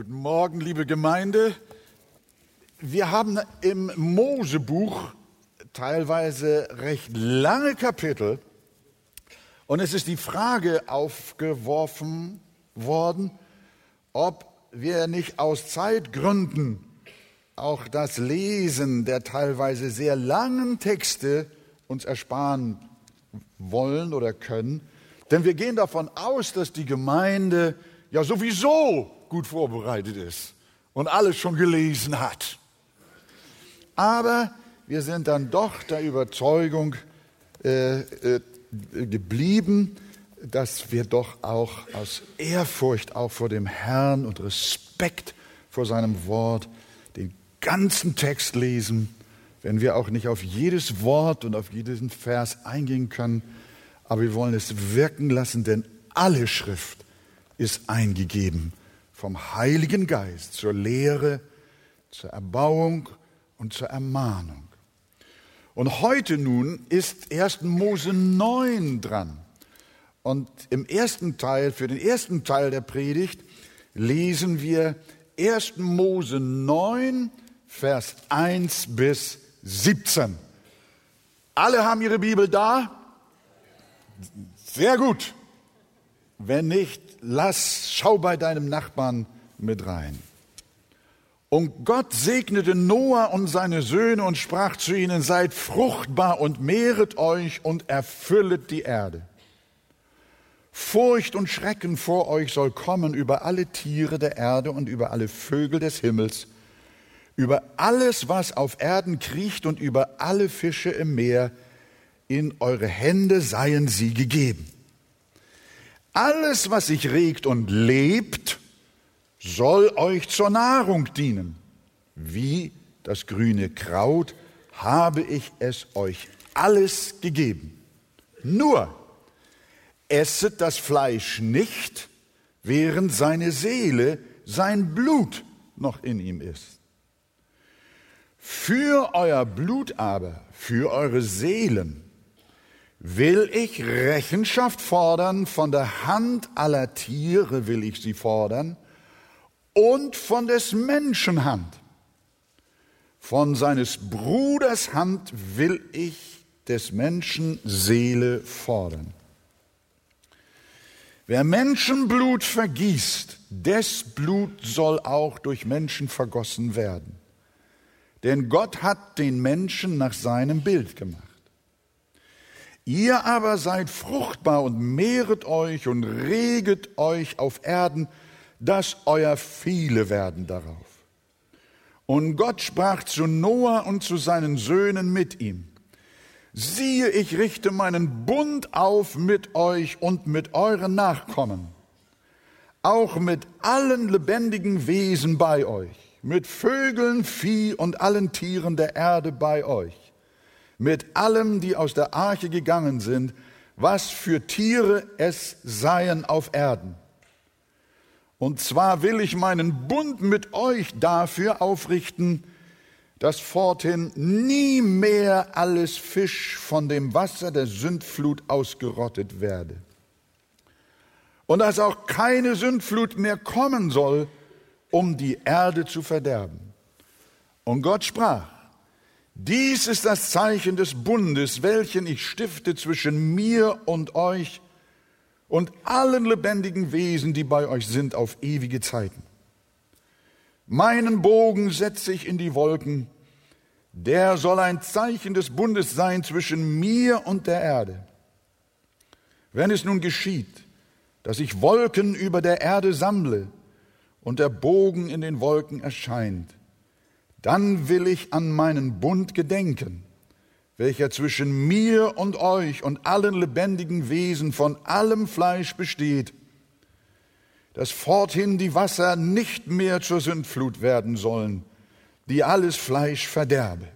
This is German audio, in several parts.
Guten Morgen, liebe Gemeinde. Wir haben im Mosebuch teilweise recht lange Kapitel und es ist die Frage aufgeworfen worden, ob wir nicht aus Zeitgründen auch das Lesen der teilweise sehr langen Texte uns ersparen wollen oder können. Denn wir gehen davon aus, dass die Gemeinde ja sowieso gut vorbereitet ist und alles schon gelesen hat. Aber wir sind dann doch der Überzeugung äh, äh, geblieben, dass wir doch auch aus Ehrfurcht auch vor dem Herrn und Respekt vor seinem Wort den ganzen Text lesen, wenn wir auch nicht auf jedes Wort und auf jeden Vers eingehen können, aber wir wollen es wirken lassen, denn alle Schrift ist eingegeben vom Heiligen Geist zur Lehre, zur Erbauung und zur Ermahnung. Und heute nun ist 1. Mose 9 dran. Und im ersten Teil, für den ersten Teil der Predigt, lesen wir 1. Mose 9, Vers 1 bis 17. Alle haben ihre Bibel da? Sehr gut. Wenn nicht, lass, schau bei deinem Nachbarn mit rein. Und Gott segnete Noah und seine Söhne und sprach zu ihnen, seid fruchtbar und mehret euch und erfüllet die Erde. Furcht und Schrecken vor euch soll kommen über alle Tiere der Erde und über alle Vögel des Himmels, über alles, was auf Erden kriecht und über alle Fische im Meer. In eure Hände seien sie gegeben. Alles, was sich regt und lebt, soll euch zur Nahrung dienen. Wie das grüne Kraut habe ich es euch alles gegeben. Nur esset das Fleisch nicht, während seine Seele, sein Blut noch in ihm ist. Für euer Blut aber, für eure Seelen, will ich Rechenschaft fordern, von der Hand aller Tiere will ich sie fordern und von des Menschen Hand. Von seines Bruders Hand will ich des Menschen Seele fordern. Wer Menschenblut vergießt, des Blut soll auch durch Menschen vergossen werden. Denn Gott hat den Menschen nach seinem Bild gemacht. Ihr aber seid fruchtbar und mehret euch und reget euch auf Erden, dass euer viele werden darauf. Und Gott sprach zu Noah und zu seinen Söhnen mit ihm. Siehe, ich richte meinen Bund auf mit euch und mit euren Nachkommen, auch mit allen lebendigen Wesen bei euch, mit Vögeln, Vieh und allen Tieren der Erde bei euch mit allem, die aus der Arche gegangen sind, was für Tiere es seien auf Erden. Und zwar will ich meinen Bund mit euch dafür aufrichten, dass forthin nie mehr alles Fisch von dem Wasser der Sündflut ausgerottet werde. Und dass auch keine Sündflut mehr kommen soll, um die Erde zu verderben. Und Gott sprach, dies ist das Zeichen des Bundes, welchen ich stifte zwischen mir und euch und allen lebendigen Wesen, die bei euch sind, auf ewige Zeiten. Meinen Bogen setze ich in die Wolken, der soll ein Zeichen des Bundes sein zwischen mir und der Erde. Wenn es nun geschieht, dass ich Wolken über der Erde sammle und der Bogen in den Wolken erscheint, dann will ich an meinen Bund gedenken, welcher zwischen mir und euch und allen lebendigen Wesen von allem Fleisch besteht, dass forthin die Wasser nicht mehr zur Sündflut werden sollen, die alles Fleisch verderbe.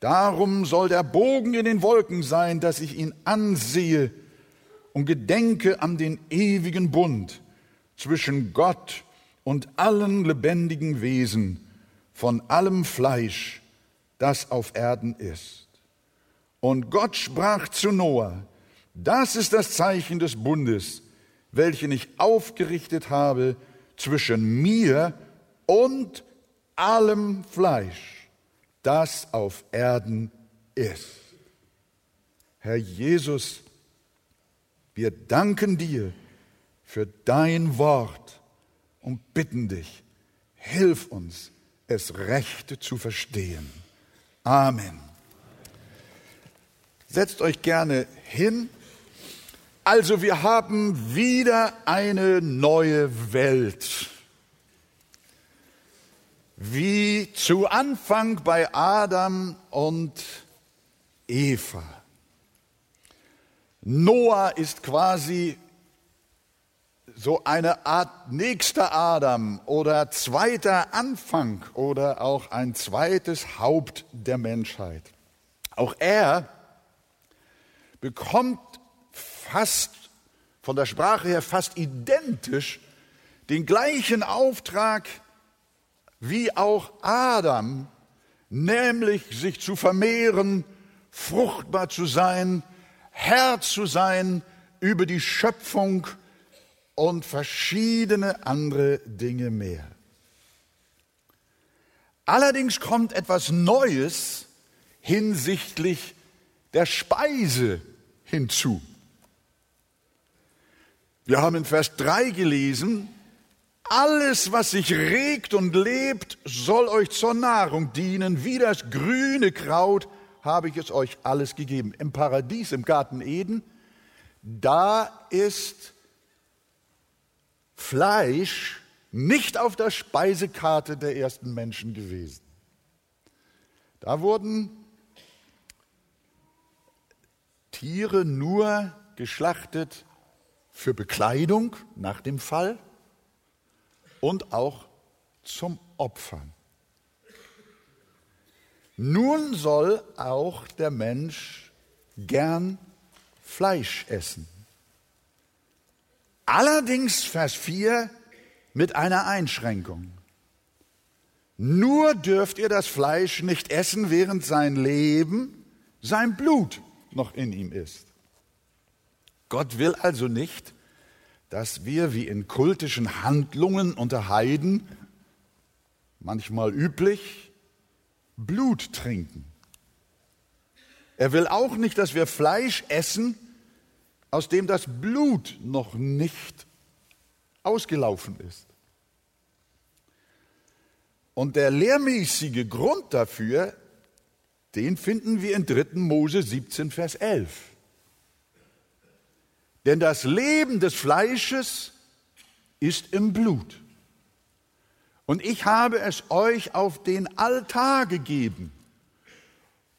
Darum soll der Bogen in den Wolken sein, dass ich ihn ansehe und gedenke an den ewigen Bund zwischen Gott und allen lebendigen Wesen, von allem Fleisch, das auf Erden ist. Und Gott sprach zu Noah, das ist das Zeichen des Bundes, welchen ich aufgerichtet habe zwischen mir und allem Fleisch, das auf Erden ist. Herr Jesus, wir danken dir für dein Wort und bitten dich, hilf uns, es recht zu verstehen. Amen. Setzt euch gerne hin. Also wir haben wieder eine neue Welt. Wie zu Anfang bei Adam und Eva. Noah ist quasi so eine Art nächster Adam oder zweiter Anfang oder auch ein zweites Haupt der Menschheit. Auch er bekommt fast von der Sprache her fast identisch den gleichen Auftrag wie auch Adam, nämlich sich zu vermehren, fruchtbar zu sein, Herr zu sein über die Schöpfung und verschiedene andere Dinge mehr. Allerdings kommt etwas Neues hinsichtlich der Speise hinzu. Wir haben in Vers 3 gelesen, alles, was sich regt und lebt, soll euch zur Nahrung dienen. Wie das grüne Kraut habe ich es euch alles gegeben. Im Paradies, im Garten Eden, da ist Fleisch nicht auf der Speisekarte der ersten Menschen gewesen. Da wurden Tiere nur geschlachtet für Bekleidung nach dem Fall und auch zum Opfern. Nun soll auch der Mensch gern Fleisch essen. Allerdings, Vers 4, mit einer Einschränkung. Nur dürft ihr das Fleisch nicht essen, während sein Leben, sein Blut noch in ihm ist. Gott will also nicht, dass wir wie in kultischen Handlungen unter Heiden, manchmal üblich, Blut trinken. Er will auch nicht, dass wir Fleisch essen, aus dem das Blut noch nicht ausgelaufen ist. Und der lehrmäßige Grund dafür den finden wir in 3. Mose 17, Vers 11. Denn das Leben des Fleisches ist im Blut. Und ich habe es euch auf den Altar gegeben,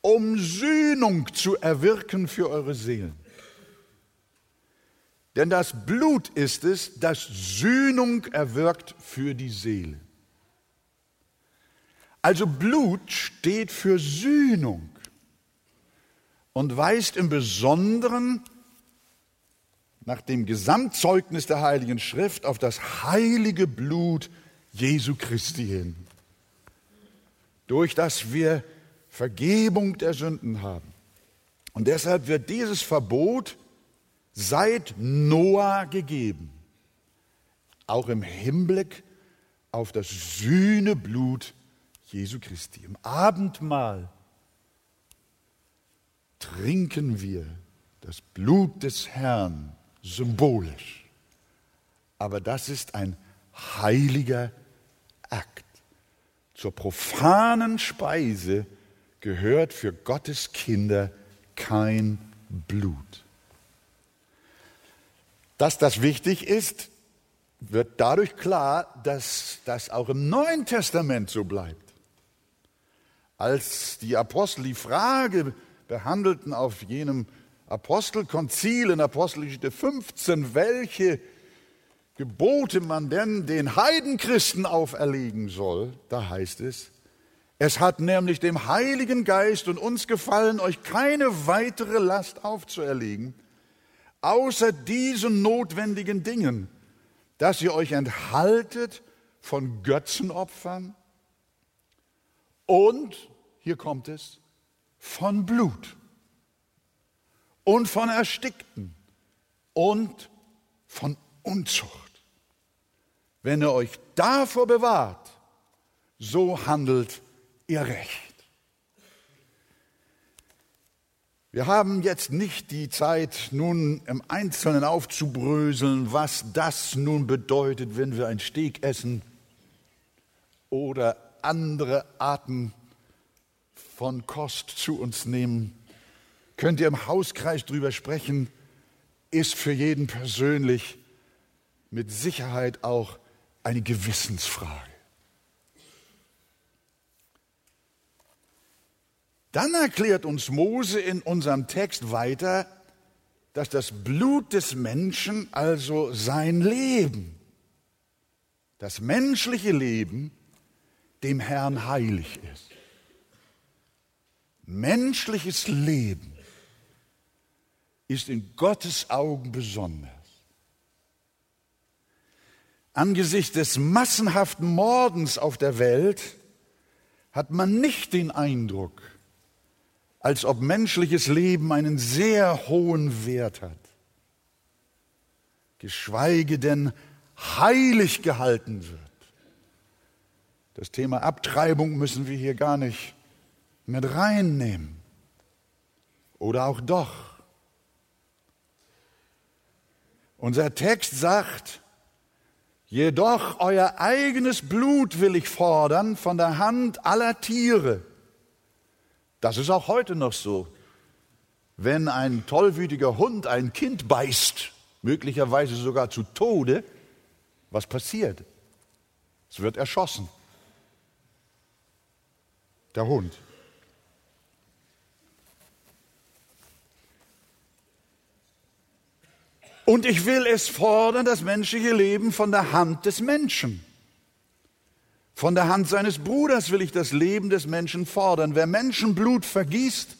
um Sühnung zu erwirken für eure Seelen. Denn das Blut ist es, das Sühnung erwirkt für die Seele. Also Blut steht für Sühnung und weist im Besonderen nach dem Gesamtzeugnis der Heiligen Schrift auf das heilige Blut Jesu Christi hin, durch das wir Vergebung der Sünden haben. Und deshalb wird dieses Verbot seit Noah gegeben, auch im Hinblick auf das Sühneblut Jesu Christi. Im Abendmahl trinken wir das Blut des Herrn symbolisch. Aber das ist ein heiliger Akt. Zur profanen Speise gehört für Gottes Kinder kein Blut. Dass das wichtig ist, wird dadurch klar, dass das auch im Neuen Testament so bleibt. Als die Apostel die Frage behandelten auf jenem Apostelkonzil in Apostelgeschichte 15, welche Gebote man denn den Heidenchristen auferlegen soll, da heißt es, es hat nämlich dem Heiligen Geist und uns gefallen, euch keine weitere Last aufzuerlegen, außer diesen notwendigen Dingen, dass ihr euch enthaltet von Götzenopfern und hier kommt es, von Blut und von Erstickten und von Unzucht. Wenn ihr euch davor bewahrt, so handelt ihr recht. Wir haben jetzt nicht die Zeit, nun im Einzelnen aufzubröseln, was das nun bedeutet, wenn wir ein Steak essen oder andere Arten von Kost zu uns nehmen. Könnt ihr im Hauskreis drüber sprechen, ist für jeden persönlich mit Sicherheit auch eine Gewissensfrage. Dann erklärt uns Mose in unserem Text weiter, dass das Blut des Menschen, also sein Leben, das menschliche Leben, dem Herrn heilig ist. Menschliches Leben ist in Gottes Augen besonders. Angesichts des massenhaften Mordens auf der Welt hat man nicht den Eindruck, als ob menschliches Leben einen sehr hohen Wert hat, geschweige denn heilig gehalten wird. Das Thema Abtreibung müssen wir hier gar nicht mit reinnehmen. Oder auch doch. Unser Text sagt, jedoch euer eigenes Blut will ich fordern von der Hand aller Tiere das ist auch heute noch so. Wenn ein tollwütiger Hund ein Kind beißt, möglicherweise sogar zu Tode, was passiert? Es wird erschossen. Der Hund. Und ich will es fordern, das menschliche Leben von der Hand des Menschen. Von der Hand seines Bruders will ich das Leben des Menschen fordern. Wer Menschenblut vergießt,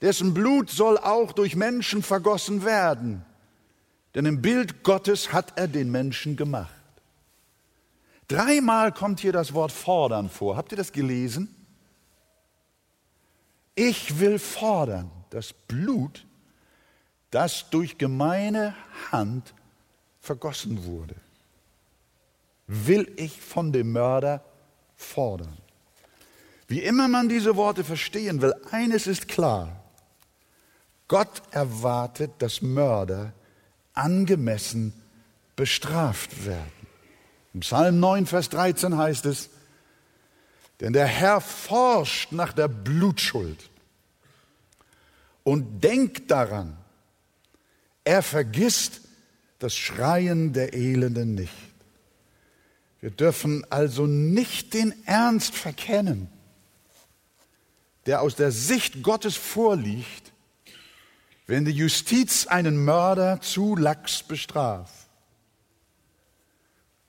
dessen Blut soll auch durch Menschen vergossen werden. Denn im Bild Gottes hat er den Menschen gemacht. Dreimal kommt hier das Wort fordern vor. Habt ihr das gelesen? Ich will fordern das Blut, das durch gemeine Hand vergossen wurde will ich von dem Mörder fordern. Wie immer man diese Worte verstehen will, eines ist klar. Gott erwartet, dass Mörder angemessen bestraft werden. Im Psalm 9, Vers 13 heißt es, denn der Herr forscht nach der Blutschuld und denkt daran, er vergisst das Schreien der Elenden nicht. Wir dürfen also nicht den Ernst verkennen, der aus der Sicht Gottes vorliegt, wenn die Justiz einen Mörder zu lax bestraft.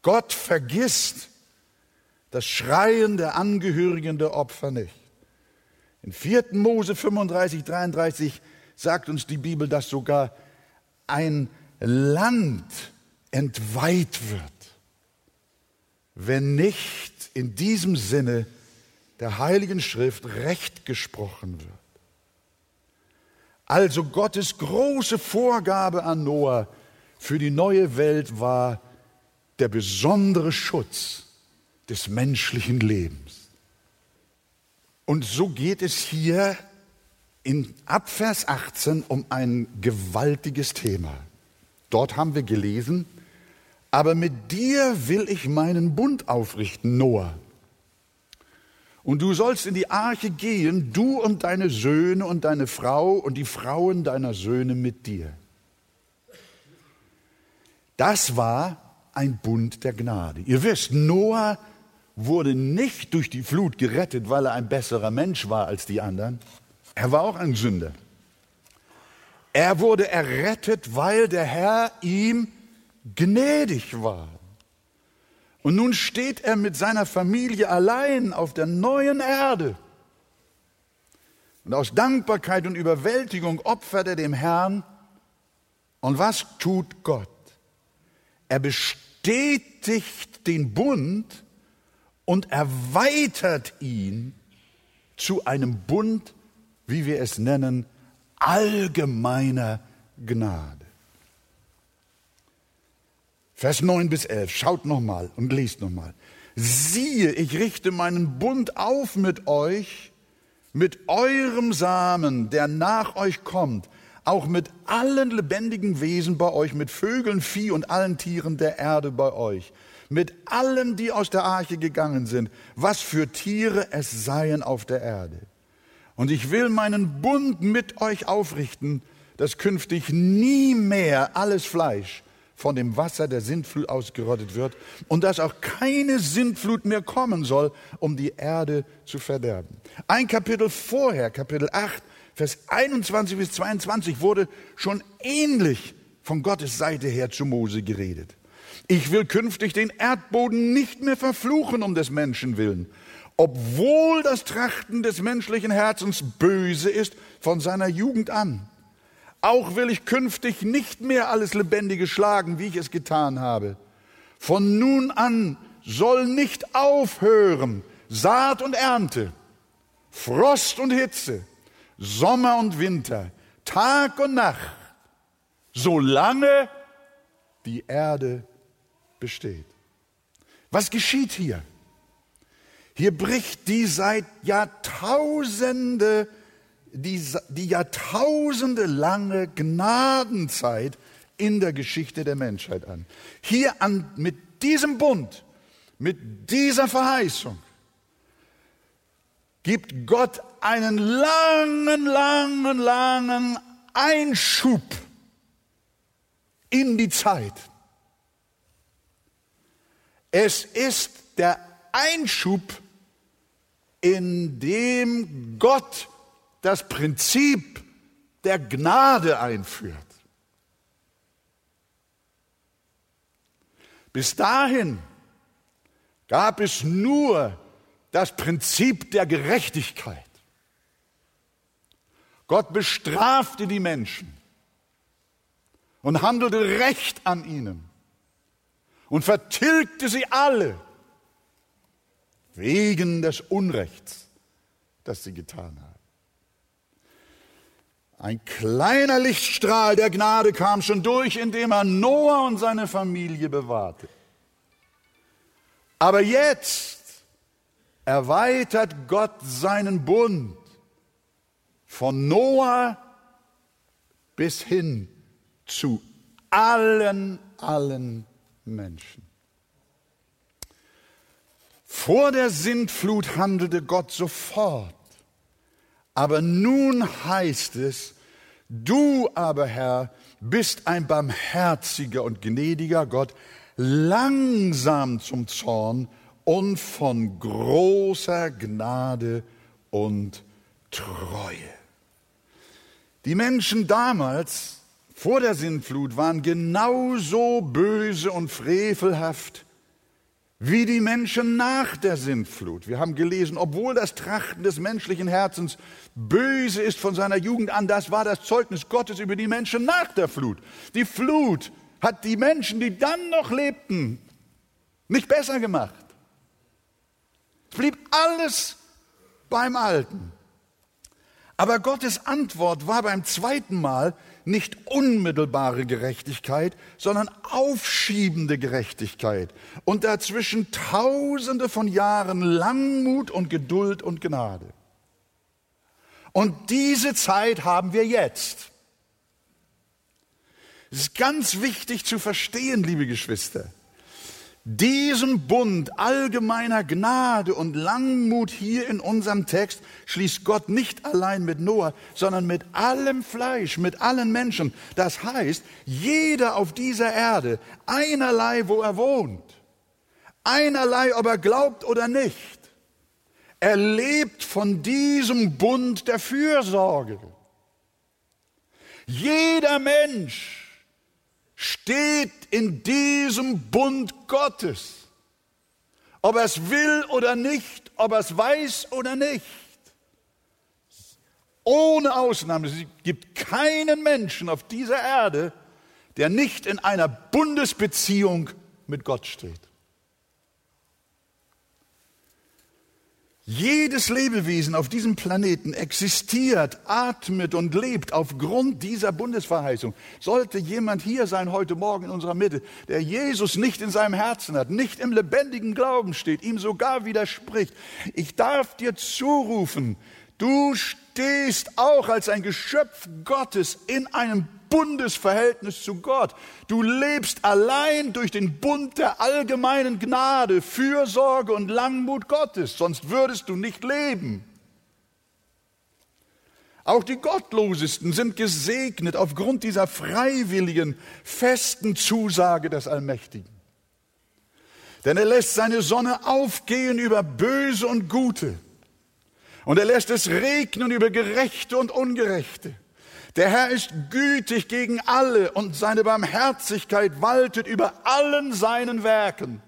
Gott vergisst das Schreien der Angehörigen der Opfer nicht. In 4. Mose 35, 33 sagt uns die Bibel, dass sogar ein Land entweiht wird wenn nicht in diesem Sinne der Heiligen Schrift Recht gesprochen wird. Also Gottes große Vorgabe an Noah für die neue Welt war der besondere Schutz des menschlichen Lebens. Und so geht es hier in Abvers 18 um ein gewaltiges Thema. Dort haben wir gelesen, aber mit dir will ich meinen Bund aufrichten, Noah. Und du sollst in die Arche gehen, du und deine Söhne und deine Frau und die Frauen deiner Söhne mit dir. Das war ein Bund der Gnade. Ihr wisst, Noah wurde nicht durch die Flut gerettet, weil er ein besserer Mensch war als die anderen. Er war auch ein Sünder. Er wurde errettet, weil der Herr ihm gnädig war. Und nun steht er mit seiner Familie allein auf der neuen Erde. Und aus Dankbarkeit und Überwältigung opfert er dem Herrn. Und was tut Gott? Er bestätigt den Bund und erweitert ihn zu einem Bund, wie wir es nennen, allgemeiner Gnade. Vers 9 bis 11. Schaut nochmal und lest nochmal. Siehe, ich richte meinen Bund auf mit euch, mit eurem Samen, der nach euch kommt, auch mit allen lebendigen Wesen bei euch, mit Vögeln, Vieh und allen Tieren der Erde bei euch, mit allen, die aus der Arche gegangen sind, was für Tiere es seien auf der Erde. Und ich will meinen Bund mit euch aufrichten, dass künftig nie mehr alles Fleisch von dem Wasser der Sintflut ausgerottet wird und dass auch keine Sintflut mehr kommen soll, um die Erde zu verderben. Ein Kapitel vorher, Kapitel 8, Vers 21 bis 22 wurde schon ähnlich von Gottes Seite her zu Mose geredet. Ich will künftig den Erdboden nicht mehr verfluchen um des Menschen willen, obwohl das Trachten des menschlichen Herzens böse ist von seiner Jugend an. Auch will ich künftig nicht mehr alles Lebendige schlagen, wie ich es getan habe. Von nun an soll nicht aufhören Saat und Ernte, Frost und Hitze, Sommer und Winter, Tag und Nacht, solange die Erde besteht. Was geschieht hier? Hier bricht die seit Jahrtausende die, die Jahrtausende lange Gnadenzeit in der Geschichte der Menschheit an. Hier an, mit diesem Bund, mit dieser Verheißung, gibt Gott einen langen, langen, langen Einschub in die Zeit. Es ist der Einschub, in dem Gott das Prinzip der Gnade einführt. Bis dahin gab es nur das Prinzip der Gerechtigkeit. Gott bestrafte die Menschen und handelte Recht an ihnen und vertilgte sie alle wegen des Unrechts, das sie getan haben. Ein kleiner Lichtstrahl der Gnade kam schon durch, indem er Noah und seine Familie bewahrte. Aber jetzt erweitert Gott seinen Bund von Noah bis hin zu allen, allen Menschen. Vor der Sintflut handelte Gott sofort. Aber nun heißt es, du aber Herr bist ein barmherziger und gnädiger Gott, langsam zum Zorn und von großer Gnade und Treue. Die Menschen damals vor der Sintflut waren genauso böse und frevelhaft wie die Menschen nach der Sintflut. Wir haben gelesen, obwohl das Trachten des menschlichen Herzens böse ist von seiner Jugend an, das war das Zeugnis Gottes über die Menschen nach der Flut. Die Flut hat die Menschen, die dann noch lebten, nicht besser gemacht. Es blieb alles beim Alten. Aber Gottes Antwort war beim zweiten Mal nicht unmittelbare Gerechtigkeit, sondern aufschiebende Gerechtigkeit und dazwischen Tausende von Jahren Langmut und Geduld und Gnade. Und diese Zeit haben wir jetzt. Es ist ganz wichtig zu verstehen, liebe Geschwister. Diesen Bund allgemeiner Gnade und Langmut hier in unserem Text schließt Gott nicht allein mit Noah, sondern mit allem Fleisch, mit allen Menschen. Das heißt, jeder auf dieser Erde, einerlei, wo er wohnt, einerlei, ob er glaubt oder nicht, er lebt von diesem Bund der Fürsorge. Jeder Mensch steht in diesem Bund Gottes. Ob er es will oder nicht, ob er es weiß oder nicht. Ohne Ausnahme. Es gibt keinen Menschen auf dieser Erde, der nicht in einer Bundesbeziehung mit Gott steht. Jedes Lebewesen auf diesem Planeten existiert, atmet und lebt aufgrund dieser Bundesverheißung. Sollte jemand hier sein heute Morgen in unserer Mitte, der Jesus nicht in seinem Herzen hat, nicht im lebendigen Glauben steht, ihm sogar widerspricht, ich darf dir zurufen, du stehst auch als ein Geschöpf Gottes in einem Bundesverhältnis zu Gott. Du lebst allein durch den Bund der allgemeinen Gnade, Fürsorge und Langmut Gottes, sonst würdest du nicht leben. Auch die Gottlosesten sind gesegnet aufgrund dieser freiwilligen, festen Zusage des Allmächtigen. Denn er lässt seine Sonne aufgehen über Böse und Gute. Und er lässt es regnen über Gerechte und Ungerechte. Der Herr ist gütig gegen alle und seine Barmherzigkeit waltet über allen seinen Werken.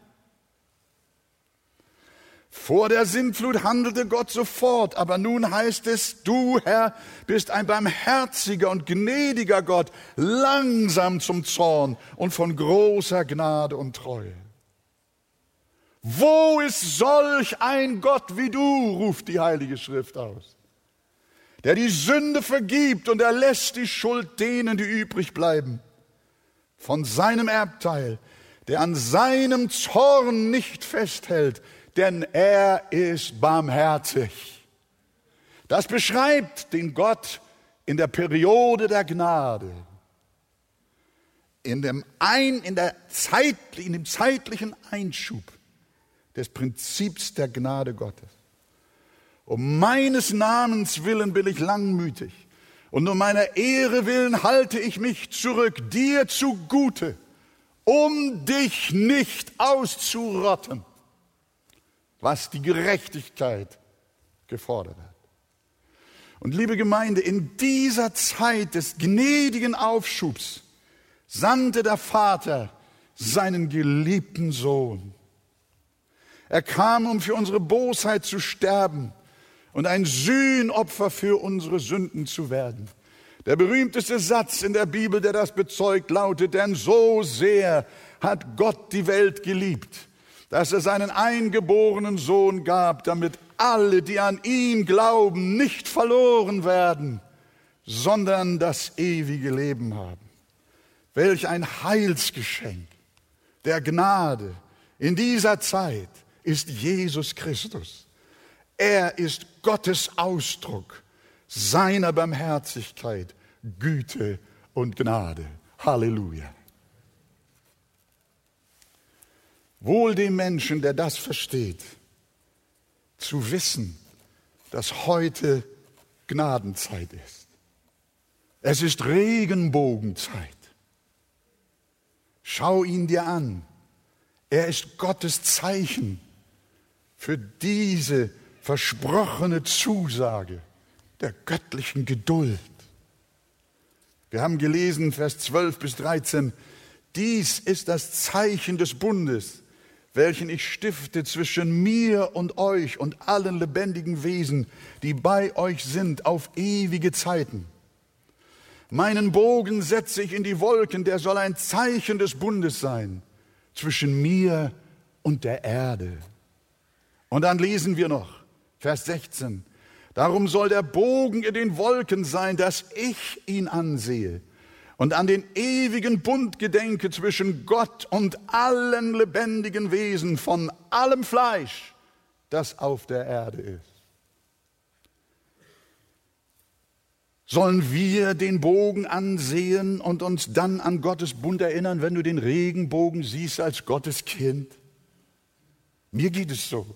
Vor der Sintflut handelte Gott sofort, aber nun heißt es, du Herr bist ein barmherziger und gnädiger Gott, langsam zum Zorn und von großer Gnade und Treue. Wo ist solch ein Gott wie du, ruft die Heilige Schrift aus der die Sünde vergibt und er lässt die Schuld denen, die übrig bleiben. Von seinem Erbteil, der an seinem Zorn nicht festhält, denn er ist barmherzig. Das beschreibt den Gott in der Periode der Gnade, in dem, ein, in, der Zeit, in dem zeitlichen Einschub des Prinzips der Gnade Gottes. Um meines Namens willen bin ich langmütig und um meiner Ehre willen halte ich mich zurück, dir zugute, um dich nicht auszurotten, was die Gerechtigkeit gefordert hat. Und liebe Gemeinde, in dieser Zeit des gnädigen Aufschubs sandte der Vater seinen geliebten Sohn. Er kam, um für unsere Bosheit zu sterben und ein Sühnopfer für unsere Sünden zu werden. Der berühmteste Satz in der Bibel, der das bezeugt, lautet, denn so sehr hat Gott die Welt geliebt, dass er seinen eingeborenen Sohn gab, damit alle, die an ihn glauben, nicht verloren werden, sondern das ewige Leben haben. Welch ein Heilsgeschenk der Gnade in dieser Zeit ist Jesus Christus. Er ist Gottes Ausdruck seiner Barmherzigkeit, Güte und Gnade. Halleluja. Wohl dem Menschen, der das versteht, zu wissen, dass heute Gnadenzeit ist. Es ist Regenbogenzeit. Schau ihn dir an. Er ist Gottes Zeichen für diese versprochene Zusage der göttlichen Geduld. Wir haben gelesen, Vers 12 bis 13, dies ist das Zeichen des Bundes, welchen ich stifte zwischen mir und euch und allen lebendigen Wesen, die bei euch sind, auf ewige Zeiten. Meinen Bogen setze ich in die Wolken, der soll ein Zeichen des Bundes sein zwischen mir und der Erde. Und dann lesen wir noch, Vers 16. Darum soll der Bogen in den Wolken sein, dass ich ihn ansehe und an den ewigen Bund gedenke zwischen Gott und allen lebendigen Wesen von allem Fleisch, das auf der Erde ist. Sollen wir den Bogen ansehen und uns dann an Gottes Bund erinnern, wenn du den Regenbogen siehst als Gottes Kind? Mir geht es so.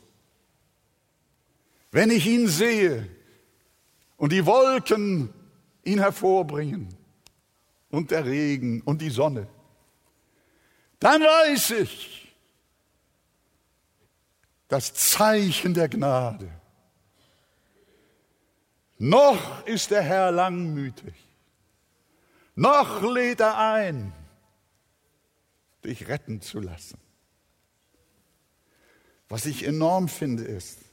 Wenn ich ihn sehe und die Wolken ihn hervorbringen und der Regen und die Sonne, dann weiß ich, das Zeichen der Gnade. Noch ist der Herr langmütig, noch lädt er ein, dich retten zu lassen. Was ich enorm finde ist,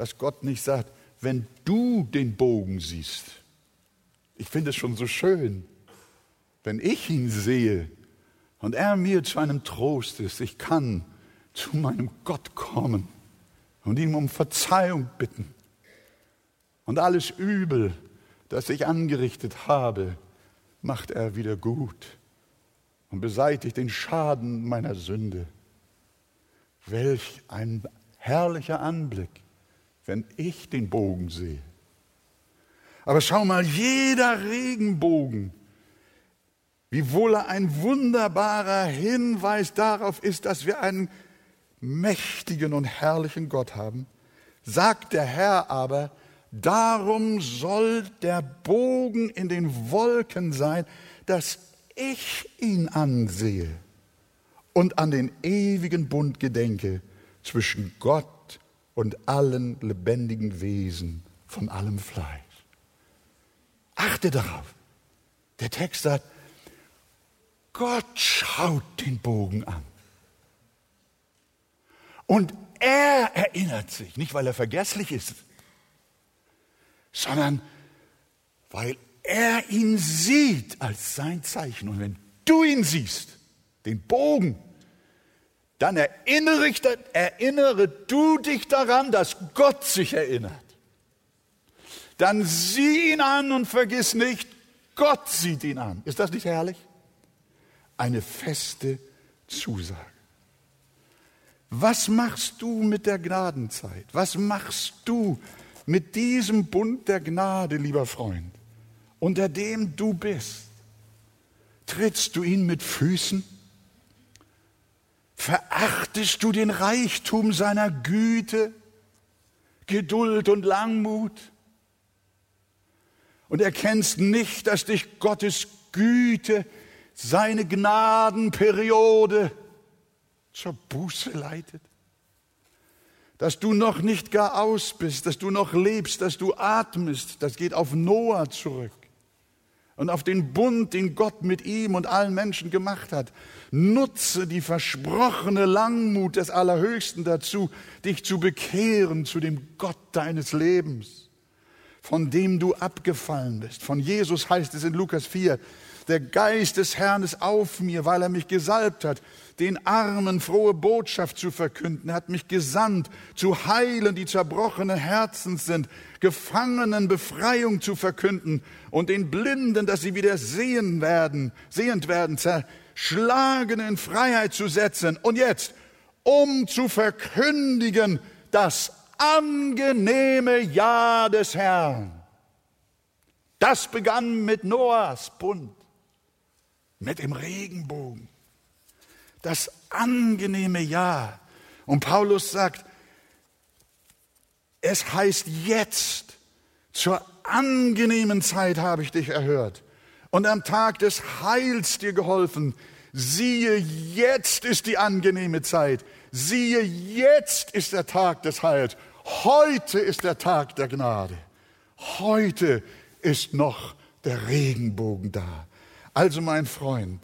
dass Gott nicht sagt, wenn du den Bogen siehst. Ich finde es schon so schön, wenn ich ihn sehe und er mir zu einem Trost ist, ich kann zu meinem Gott kommen, und ihn um Verzeihung bitten und alles Übel, das ich angerichtet habe, macht er wieder gut und beseitigt den Schaden meiner Sünde. Welch ein herrlicher Anblick, wenn ich den Bogen sehe. Aber schau mal, jeder Regenbogen, wiewohl er ein wunderbarer Hinweis darauf ist, dass wir einen mächtigen und herrlichen Gott haben, sagt der Herr aber, darum soll der Bogen in den Wolken sein, dass ich ihn ansehe und an den ewigen Bund gedenke zwischen Gott und allen lebendigen Wesen von allem Fleisch. Achte darauf. Der Text sagt, Gott schaut den Bogen an. Und er erinnert sich, nicht weil er vergesslich ist, sondern weil er ihn sieht als sein Zeichen. Und wenn du ihn siehst, den Bogen, dann erinnere, erinnere du dich daran, dass Gott sich erinnert. Dann sieh ihn an und vergiss nicht, Gott sieht ihn an. Ist das nicht herrlich? Eine feste Zusage. Was machst du mit der Gnadenzeit? Was machst du mit diesem Bund der Gnade, lieber Freund, unter dem du bist? Trittst du ihn mit Füßen? Verachtest du den Reichtum seiner Güte, Geduld und Langmut? Und erkennst nicht, dass dich Gottes Güte, seine Gnadenperiode zur Buße leitet? Dass du noch nicht gar aus bist, dass du noch lebst, dass du atmest, das geht auf Noah zurück und auf den Bund, den Gott mit ihm und allen Menschen gemacht hat. Nutze die versprochene Langmut des Allerhöchsten dazu, dich zu bekehren zu dem Gott deines Lebens, von dem du abgefallen bist. Von Jesus heißt es in Lukas 4, der Geist des Herrn ist auf mir, weil er mich gesalbt hat, den Armen frohe Botschaft zu verkünden. Er hat mich gesandt, zu heilen, die zerbrochenen Herzens sind, Gefangenen Befreiung zu verkünden und den Blinden, dass sie wieder sehen werden, sehend werden, zerschlagene in Freiheit zu setzen. Und jetzt, um zu verkündigen das angenehme Ja des Herrn. Das begann mit Noahs Bund, mit dem Regenbogen das angenehme Ja. Und Paulus sagt, es heißt jetzt, zur angenehmen Zeit habe ich dich erhört und am Tag des Heils dir geholfen. Siehe, jetzt ist die angenehme Zeit. Siehe, jetzt ist der Tag des Heils. Heute ist der Tag der Gnade. Heute ist noch der Regenbogen da. Also mein Freund,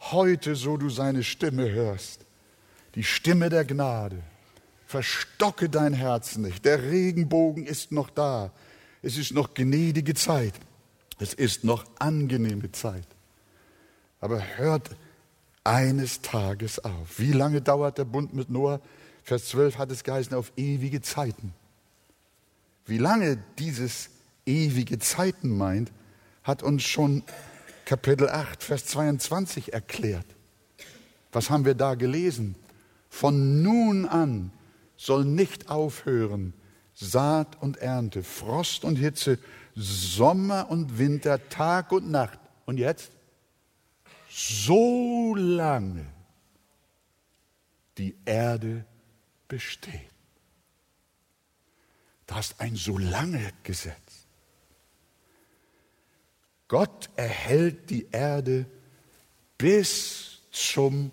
heute, so du seine Stimme hörst, die Stimme der Gnade, verstocke dein Herz nicht. Der Regenbogen ist noch da. Es ist noch gnädige Zeit. Es ist noch angenehme Zeit. Aber hört eines Tages auf. Wie lange dauert der Bund mit Noah? Vers 12 hat es geheißen, auf ewige Zeiten. Wie lange dieses ewige Zeiten meint, hat uns schon Kapitel 8, Vers 22 erklärt. Was haben wir da gelesen? Von nun an soll nicht aufhören Saat und Ernte, Frost und Hitze, Sommer und Winter, Tag und Nacht. Und jetzt? So lange die Erde besteht. Das ist ein so lange Gesetz. Gott erhält die Erde bis zum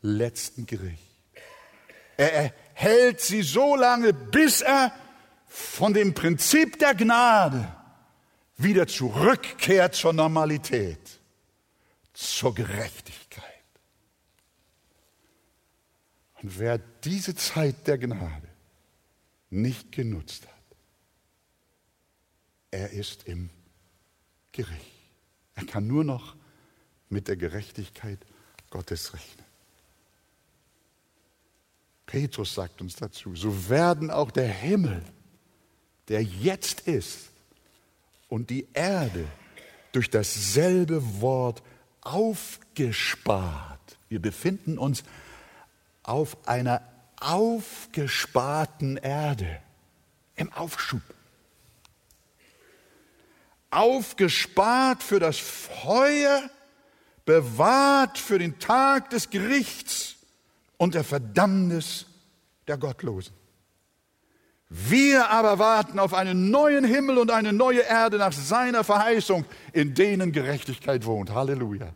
letzten Gericht. Er erhält sie so lange, bis er von dem Prinzip der Gnade wieder zurückkehrt zur Normalität, zur Gerechtigkeit. Und wer diese Zeit der Gnade nicht genutzt hat, er ist im Gericht. Er kann nur noch mit der Gerechtigkeit Gottes rechnen. Petrus sagt uns dazu, so werden auch der Himmel, der jetzt ist, und die Erde durch dasselbe Wort aufgespart. Wir befinden uns auf einer aufgesparten Erde im Aufschub. Aufgespart für das Feuer, bewahrt für den Tag des Gerichts und der Verdammnis der Gottlosen. Wir aber warten auf einen neuen Himmel und eine neue Erde nach seiner Verheißung, in denen Gerechtigkeit wohnt. Halleluja.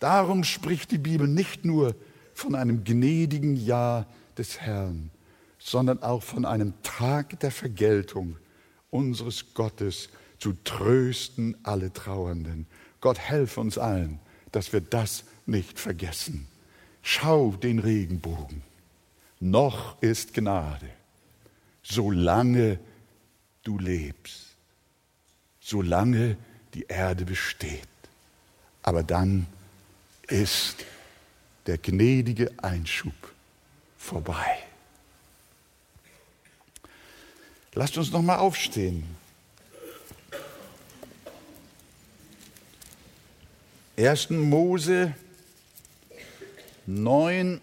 Darum spricht die Bibel nicht nur von einem gnädigen Jahr des Herrn, sondern auch von einem Tag der Vergeltung unseres Gottes zu trösten alle Trauernden. Gott helfe uns allen, dass wir das nicht vergessen. Schau den Regenbogen. Noch ist Gnade, solange du lebst, solange die Erde besteht. Aber dann ist der gnädige Einschub vorbei. Lasst uns noch mal aufstehen. 1. Mose 9,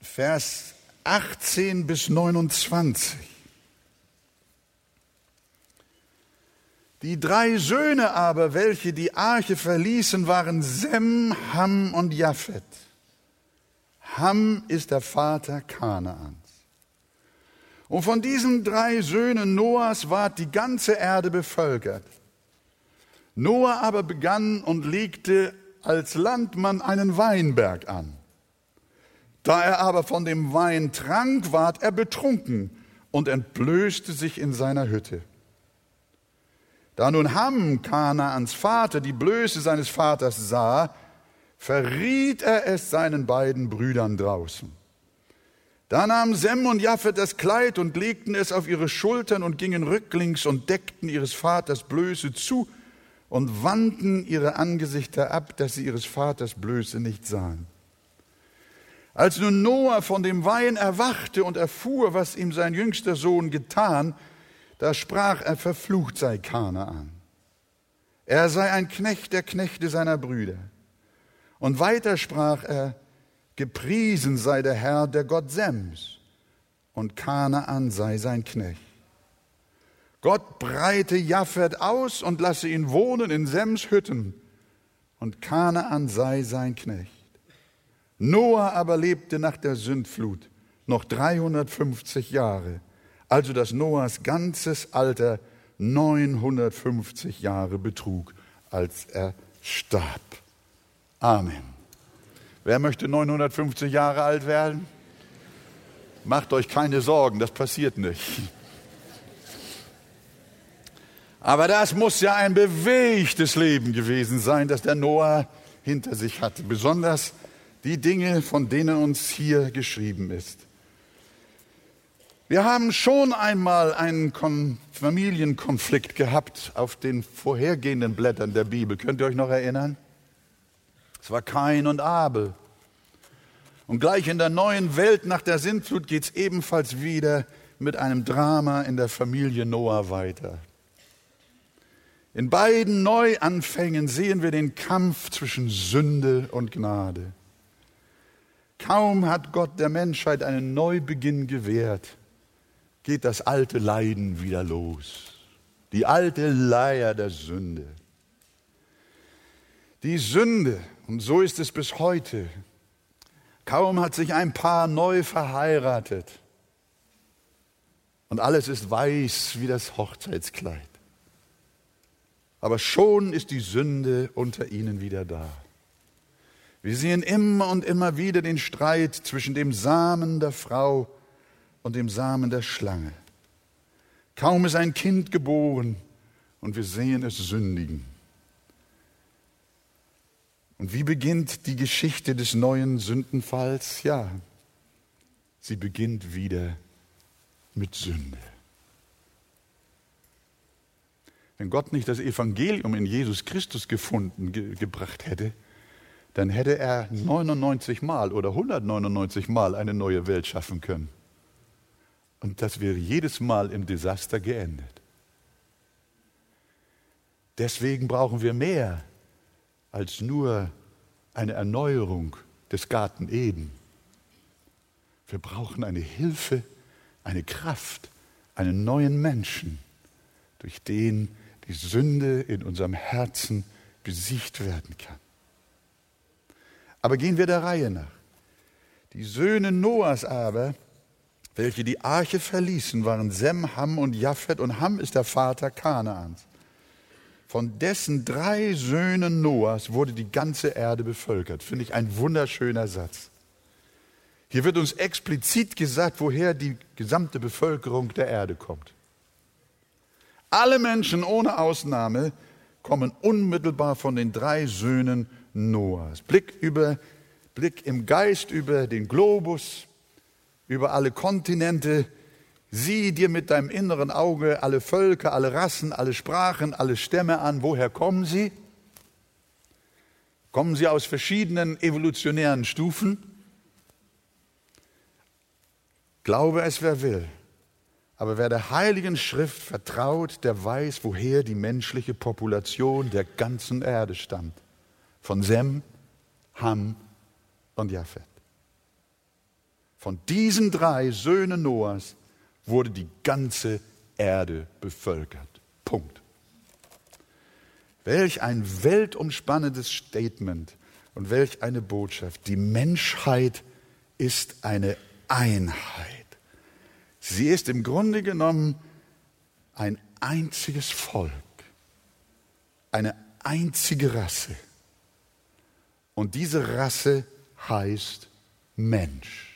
Vers 18 bis 29. Die drei Söhne aber, welche die Arche verließen, waren Sem, Ham und Japhet. Ham ist der Vater Kanaans. Und von diesen drei Söhnen Noahs ward die ganze Erde bevölkert. Noah aber begann und legte als Landmann einen Weinberg an. Da er aber von dem Wein trank, ward er betrunken und entblößte sich in seiner Hütte. Da nun Ham, Kanaans Vater, die Blöße seines Vaters sah, verriet er es seinen beiden Brüdern draußen. Da nahmen Sem und Japhet das Kleid und legten es auf ihre Schultern und gingen rücklings und deckten ihres Vaters Blöße zu und wandten ihre Angesichter ab, dass sie ihres Vaters Blöße nicht sahen. Als nun Noah von dem Wein erwachte und erfuhr, was ihm sein jüngster Sohn getan, da sprach er, verflucht sei Kanaan. Er sei ein Knecht der Knechte seiner Brüder. Und weiter sprach er, Gepriesen sei der Herr, der Gott Sems, und Kanaan sei sein Knecht. Gott breite Japhet aus und lasse ihn wohnen in Sems Hütten, und Kanaan sei sein Knecht. Noah aber lebte nach der Sündflut noch 350 Jahre, also dass Noahs ganzes Alter 950 Jahre betrug, als er starb. Amen. Wer möchte 950 Jahre alt werden? Macht euch keine Sorgen, das passiert nicht. Aber das muss ja ein bewegtes Leben gewesen sein, das der Noah hinter sich hatte. Besonders die Dinge, von denen uns hier geschrieben ist. Wir haben schon einmal einen Kon Familienkonflikt gehabt auf den vorhergehenden Blättern der Bibel. Könnt ihr euch noch erinnern? Es war Kain und Abel. Und gleich in der neuen Welt nach der Sintflut geht es ebenfalls wieder mit einem Drama in der Familie Noah weiter. In beiden Neuanfängen sehen wir den Kampf zwischen Sünde und Gnade. Kaum hat Gott der Menschheit einen Neubeginn gewährt, geht das alte Leiden wieder los. Die alte Leier der Sünde. Die Sünde und so ist es bis heute. Kaum hat sich ein Paar neu verheiratet und alles ist weiß wie das Hochzeitskleid. Aber schon ist die Sünde unter ihnen wieder da. Wir sehen immer und immer wieder den Streit zwischen dem Samen der Frau und dem Samen der Schlange. Kaum ist ein Kind geboren und wir sehen es sündigen. Und wie beginnt die Geschichte des neuen Sündenfalls? Ja, sie beginnt wieder mit Sünde. Wenn Gott nicht das Evangelium in Jesus Christus gefunden, ge gebracht hätte, dann hätte er 99 Mal oder 199 Mal eine neue Welt schaffen können. Und das wäre jedes Mal im Desaster geendet. Deswegen brauchen wir mehr als nur eine Erneuerung des Garten Eden. Wir brauchen eine Hilfe, eine Kraft, einen neuen Menschen, durch den die Sünde in unserem Herzen besiegt werden kann. Aber gehen wir der Reihe nach. Die Söhne Noahs aber, welche die Arche verließen, waren Sem, Ham und Japhet und Ham ist der Vater Kanaans. Von dessen drei Söhnen Noahs wurde die ganze Erde bevölkert. Finde ich ein wunderschöner Satz. Hier wird uns explizit gesagt, woher die gesamte Bevölkerung der Erde kommt. Alle Menschen ohne Ausnahme kommen unmittelbar von den drei Söhnen Noahs. Blick, über, Blick im Geist über den Globus, über alle Kontinente, Sieh dir mit deinem inneren Auge alle Völker, alle Rassen, alle Sprachen, alle Stämme an. Woher kommen sie? Kommen sie aus verschiedenen evolutionären Stufen? Glaube es, wer will. Aber wer der Heiligen Schrift vertraut, der weiß, woher die menschliche Population der ganzen Erde stammt. Von Sem, Ham und Japhet. Von diesen drei Söhnen Noahs wurde die ganze Erde bevölkert. Punkt. Welch ein weltumspannendes Statement und welch eine Botschaft. Die Menschheit ist eine Einheit. Sie ist im Grunde genommen ein einziges Volk, eine einzige Rasse. Und diese Rasse heißt Mensch.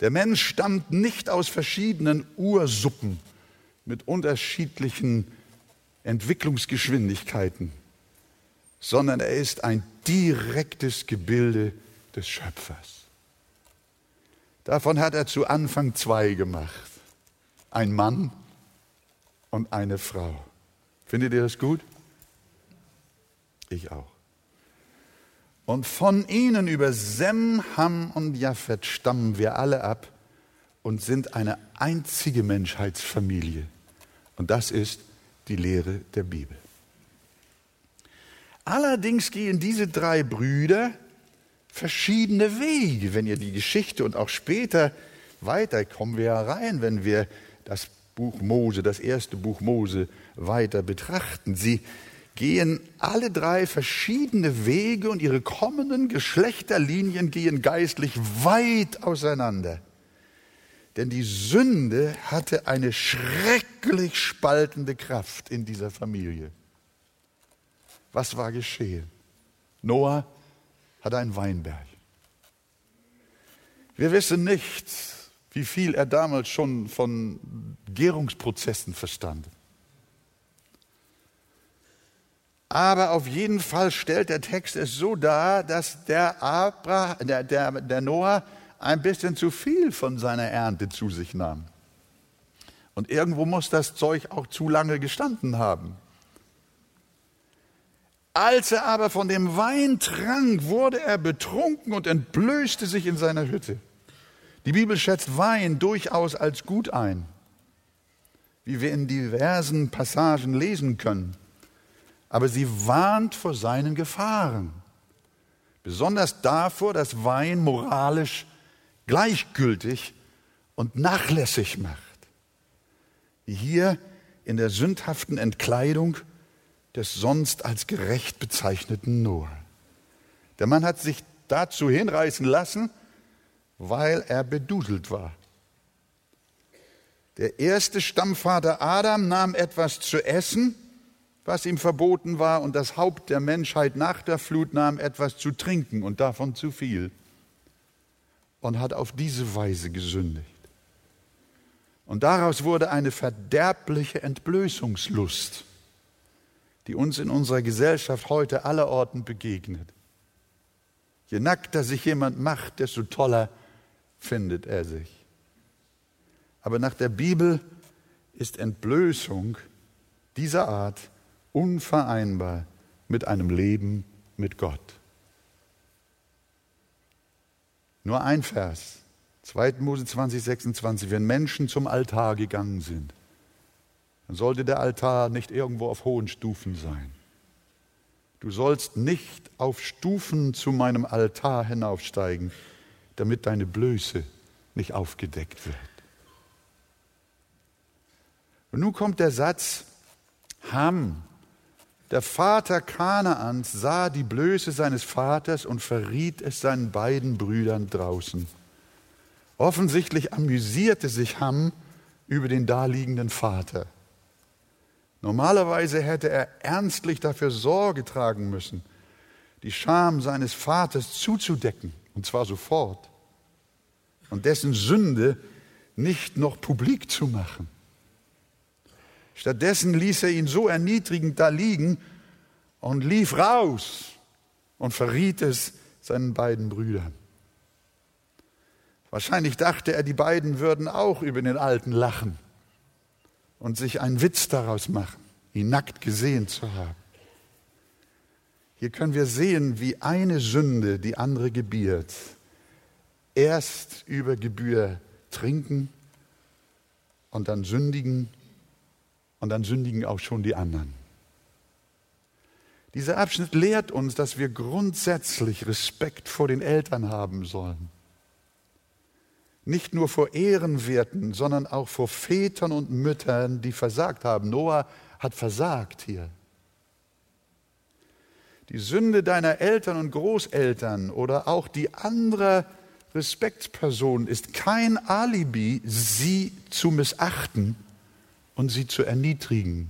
Der Mensch stammt nicht aus verschiedenen Ursuppen mit unterschiedlichen Entwicklungsgeschwindigkeiten, sondern er ist ein direktes Gebilde des Schöpfers. Davon hat er zu Anfang zwei gemacht. Ein Mann und eine Frau. Findet ihr das gut? Ich auch. Und von ihnen über Sem, Ham und Japhet stammen wir alle ab und sind eine einzige Menschheitsfamilie. Und das ist die Lehre der Bibel. Allerdings gehen diese drei Brüder verschiedene Wege. Wenn ihr die Geschichte und auch später weiter kommen wir ja rein, wenn wir das Buch Mose, das erste Buch Mose weiter betrachten. Sie gehen alle drei verschiedene Wege und ihre kommenden Geschlechterlinien gehen geistlich weit auseinander. Denn die Sünde hatte eine schrecklich spaltende Kraft in dieser Familie. Was war geschehen? Noah hatte einen Weinberg. Wir wissen nicht, wie viel er damals schon von Gärungsprozessen verstand. Aber auf jeden Fall stellt der Text es so dar, dass der, Abra, der, der, der Noah ein bisschen zu viel von seiner Ernte zu sich nahm. Und irgendwo muss das Zeug auch zu lange gestanden haben. Als er aber von dem Wein trank, wurde er betrunken und entblößte sich in seiner Hütte. Die Bibel schätzt Wein durchaus als gut ein, wie wir in diversen Passagen lesen können aber sie warnt vor seinen Gefahren. Besonders davor, dass Wein moralisch gleichgültig und nachlässig macht. Wie hier in der sündhaften Entkleidung des sonst als gerecht bezeichneten Noah. Der Mann hat sich dazu hinreißen lassen, weil er bedudelt war. Der erste Stammvater Adam nahm etwas zu essen was ihm verboten war, und das Haupt der Menschheit nach der Flut nahm etwas zu trinken und davon zu viel und hat auf diese Weise gesündigt. Und daraus wurde eine verderbliche Entblößungslust, die uns in unserer Gesellschaft heute allerorten begegnet. Je nackter sich jemand macht, desto toller findet er sich. Aber nach der Bibel ist Entblößung dieser Art unvereinbar mit einem Leben mit Gott. Nur ein Vers, 2. Mose 20, 26. Wenn Menschen zum Altar gegangen sind, dann sollte der Altar nicht irgendwo auf hohen Stufen sein. Du sollst nicht auf Stufen zu meinem Altar hinaufsteigen, damit deine Blöße nicht aufgedeckt wird. Und nun kommt der Satz, Ham, der Vater Kanaans, sah die Blöße seines Vaters und verriet es seinen beiden Brüdern draußen. Offensichtlich amüsierte sich Ham über den daliegenden Vater. Normalerweise hätte er ernstlich dafür Sorge tragen müssen, die Scham seines Vaters zuzudecken, und zwar sofort, und dessen Sünde nicht noch publik zu machen. Stattdessen ließ er ihn so erniedrigend da liegen und lief raus und verriet es seinen beiden Brüdern. Wahrscheinlich dachte er, die beiden würden auch über den Alten lachen und sich einen Witz daraus machen, ihn nackt gesehen zu haben. Hier können wir sehen, wie eine Sünde die andere gebiert. Erst über Gebühr trinken und dann sündigen und dann sündigen auch schon die anderen. Dieser Abschnitt lehrt uns, dass wir grundsätzlich Respekt vor den Eltern haben sollen. Nicht nur vor Ehrenwerten, sondern auch vor Vätern und Müttern, die versagt haben. Noah hat versagt hier. Die Sünde deiner Eltern und Großeltern oder auch die anderer Respektspersonen ist kein Alibi, sie zu missachten und sie zu erniedrigen.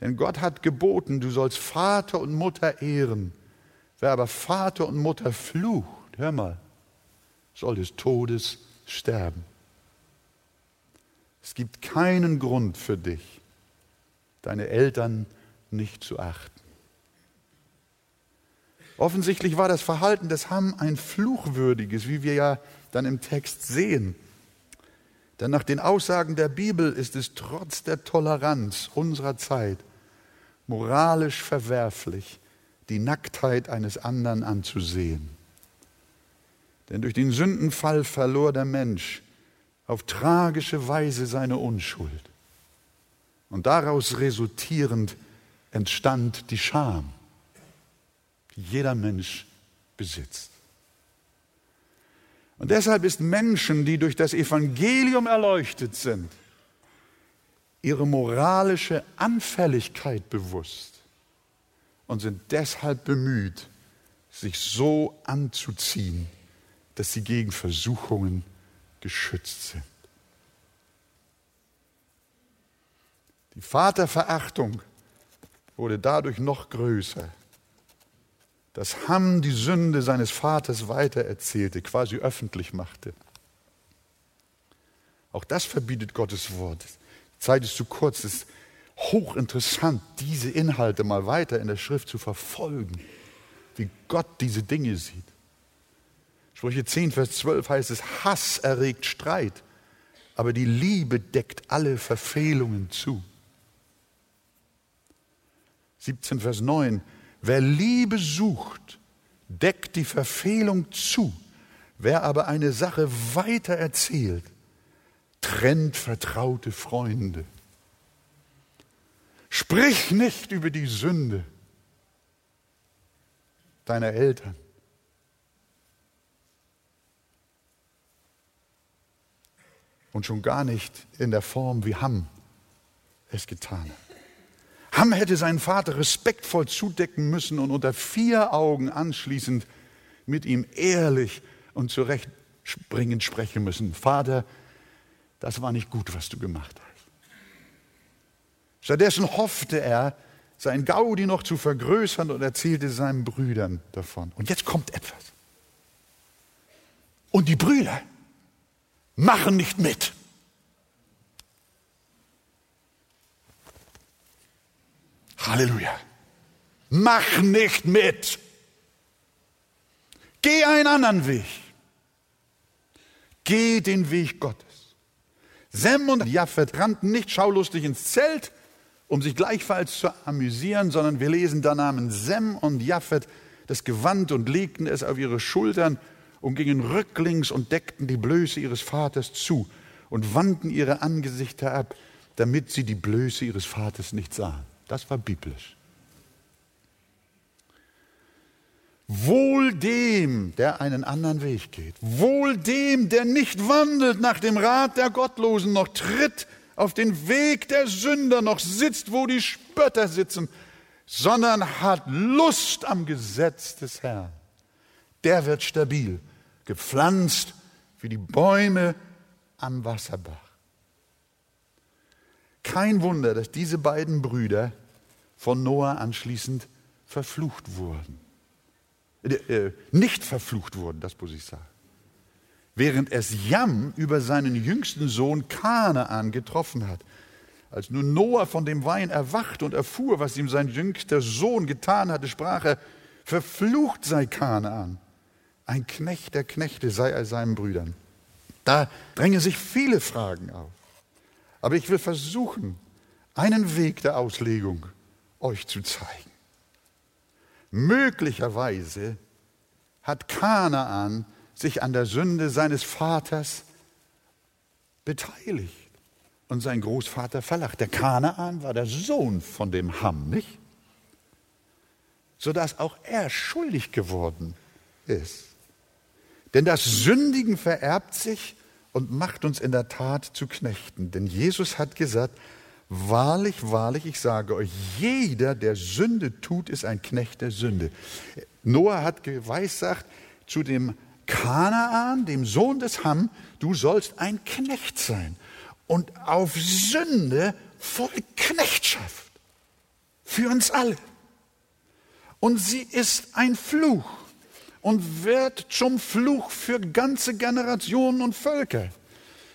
Denn Gott hat geboten, du sollst Vater und Mutter ehren. Wer aber Vater und Mutter flucht, hör mal, soll des Todes sterben. Es gibt keinen Grund für dich, deine Eltern nicht zu achten. Offensichtlich war das Verhalten des Ham ein fluchwürdiges, wie wir ja dann im Text sehen. Denn nach den Aussagen der Bibel ist es trotz der Toleranz unserer Zeit moralisch verwerflich, die Nacktheit eines anderen anzusehen. Denn durch den Sündenfall verlor der Mensch auf tragische Weise seine Unschuld. Und daraus resultierend entstand die Scham, die jeder Mensch besitzt. Und deshalb ist Menschen, die durch das Evangelium erleuchtet sind, ihre moralische Anfälligkeit bewusst und sind deshalb bemüht, sich so anzuziehen, dass sie gegen Versuchungen geschützt sind. Die Vaterverachtung wurde dadurch noch größer, dass Ham die Sünde seines Vaters weitererzählte, quasi öffentlich machte. Auch das verbietet Gottes Wort. Die Zeit ist zu kurz. Es ist hochinteressant, diese Inhalte mal weiter in der Schrift zu verfolgen, wie Gott diese Dinge sieht. Sprüche 10, Vers 12 heißt es, Hass erregt Streit, aber die Liebe deckt alle Verfehlungen zu. 17, Vers 9, Wer Liebe sucht, deckt die Verfehlung zu. Wer aber eine Sache weiter erzählt, trennt vertraute Freunde. Sprich nicht über die Sünde deiner Eltern. Und schon gar nicht in der Form, wie Ham es getan hat. Ham hätte seinen Vater respektvoll zudecken müssen und unter vier Augen anschließend mit ihm ehrlich und zurechtbringend sprechen müssen. Vater, das war nicht gut, was du gemacht hast. Stattdessen hoffte er, sein Gaudi noch zu vergrößern und erzählte seinen Brüdern davon. Und jetzt kommt etwas. Und die Brüder machen nicht mit. Halleluja. Mach nicht mit. Geh einen anderen Weg. Geh den Weg Gottes. Sem und Japheth rannten nicht schaulustig ins Zelt um sich gleichfalls zu amüsieren, sondern wir lesen, da nahmen Sem und Japhet das Gewand und legten es auf ihre Schultern und gingen rücklings und deckten die Blöße ihres Vaters zu und wandten ihre Angesichter ab, damit sie die Blöße ihres Vaters nicht sahen. Das war biblisch. Wohl dem, der einen anderen Weg geht. Wohl dem, der nicht wandelt nach dem Rat der Gottlosen, noch tritt auf den Weg der Sünder, noch sitzt, wo die Spötter sitzen, sondern hat Lust am Gesetz des Herrn. Der wird stabil, gepflanzt wie die Bäume am Wasserbach. Kein Wunder, dass diese beiden Brüder von Noah anschließend verflucht wurden. Äh, äh, nicht verflucht wurden, das muss ich sagen. Während es Jam über seinen jüngsten Sohn Kanaan getroffen hat. Als nun Noah von dem Wein erwachte und erfuhr, was ihm sein jüngster Sohn getan hatte, sprach er, verflucht sei Kanaan, ein Knecht der Knechte sei er seinen Brüdern. Da drängen sich viele Fragen auf. Aber ich will versuchen, einen Weg der Auslegung euch zu zeigen. Möglicherweise hat Kanaan sich an der Sünde seines Vaters beteiligt und sein Großvater verlacht. Der Kanaan war der Sohn von dem Ham, nicht? Sodass auch er schuldig geworden ist. Denn das Sündigen vererbt sich und macht uns in der Tat zu Knechten. Denn Jesus hat gesagt, Wahrlich, wahrlich, ich sage euch, jeder, der Sünde tut, ist ein Knecht der Sünde. Noah hat geweissagt zu dem Kanaan, dem Sohn des Ham, du sollst ein Knecht sein. Und auf Sünde folgt Knechtschaft. Für uns alle. Und sie ist ein Fluch und wird zum Fluch für ganze Generationen und Völker.